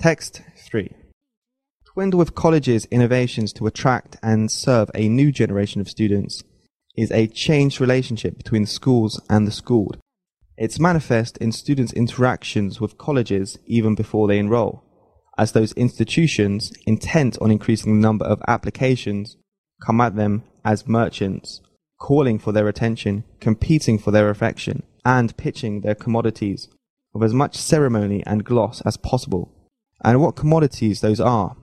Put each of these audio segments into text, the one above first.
Text 3. Twinned with colleges' innovations to attract and serve a new generation of students is a changed relationship between schools and the schooled. It's manifest in students' interactions with colleges even before they enroll, as those institutions, intent on increasing the number of applications, come at them as merchants, calling for their attention, competing for their affection, and pitching their commodities with as much ceremony and gloss as possible. And what commodities those are.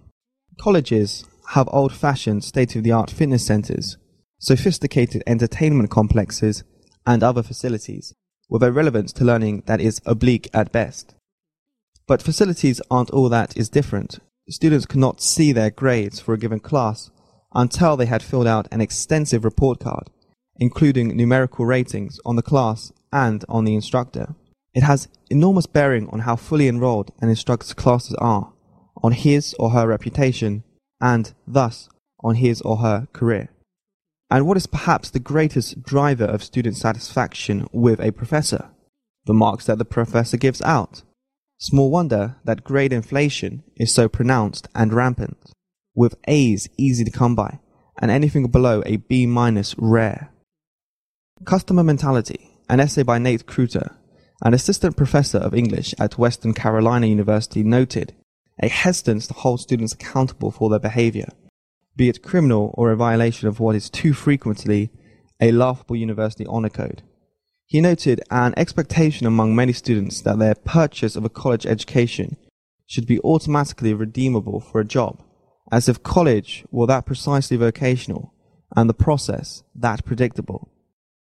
Colleges have old fashioned state of the art fitness centers, sophisticated entertainment complexes, and other facilities, with a relevance to learning that is oblique at best. But facilities aren't all that is different. Students cannot see their grades for a given class until they had filled out an extensive report card, including numerical ratings on the class and on the instructor. It has enormous bearing on how fully enrolled an instructor's classes are, on his or her reputation, and thus on his or her career. And what is perhaps the greatest driver of student satisfaction with a professor? The marks that the professor gives out. Small wonder that grade inflation is so pronounced and rampant, with A's easy to come by, and anything below a B minus rare. Customer Mentality, an essay by Nate Kreuter, an assistant professor of English at Western Carolina University, noted a hesitance to hold students accountable for their behavior be it criminal or a violation of what is too frequently a laughable university honor code. He noted an expectation among many students that their purchase of a college education should be automatically redeemable for a job, as if college were that precisely vocational and the process that predictable.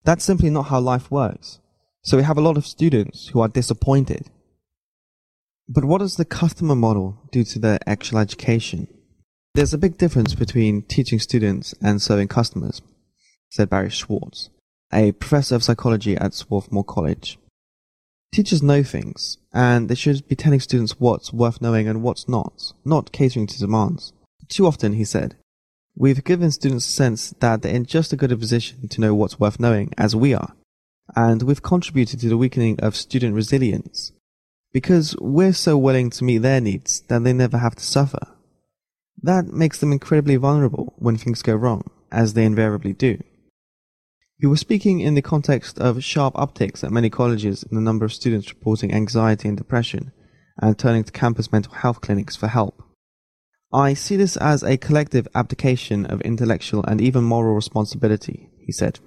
That's simply not how life works. So we have a lot of students who are disappointed. But what does the customer model do to their actual education? There's a big difference between teaching students and serving customers, said Barry Schwartz, a professor of psychology at Swarthmore College. Teachers know things, and they should be telling students what's worth knowing and what's not, not catering to demands. Too often, he said, we've given students a sense that they're in just as good a position to know what's worth knowing as we are, and we've contributed to the weakening of student resilience, because we're so willing to meet their needs that they never have to suffer. That makes them incredibly vulnerable when things go wrong, as they invariably do. He was speaking in the context of sharp upticks at many colleges in the number of students reporting anxiety and depression and turning to campus mental health clinics for help. I see this as a collective abdication of intellectual and even moral responsibility, he said.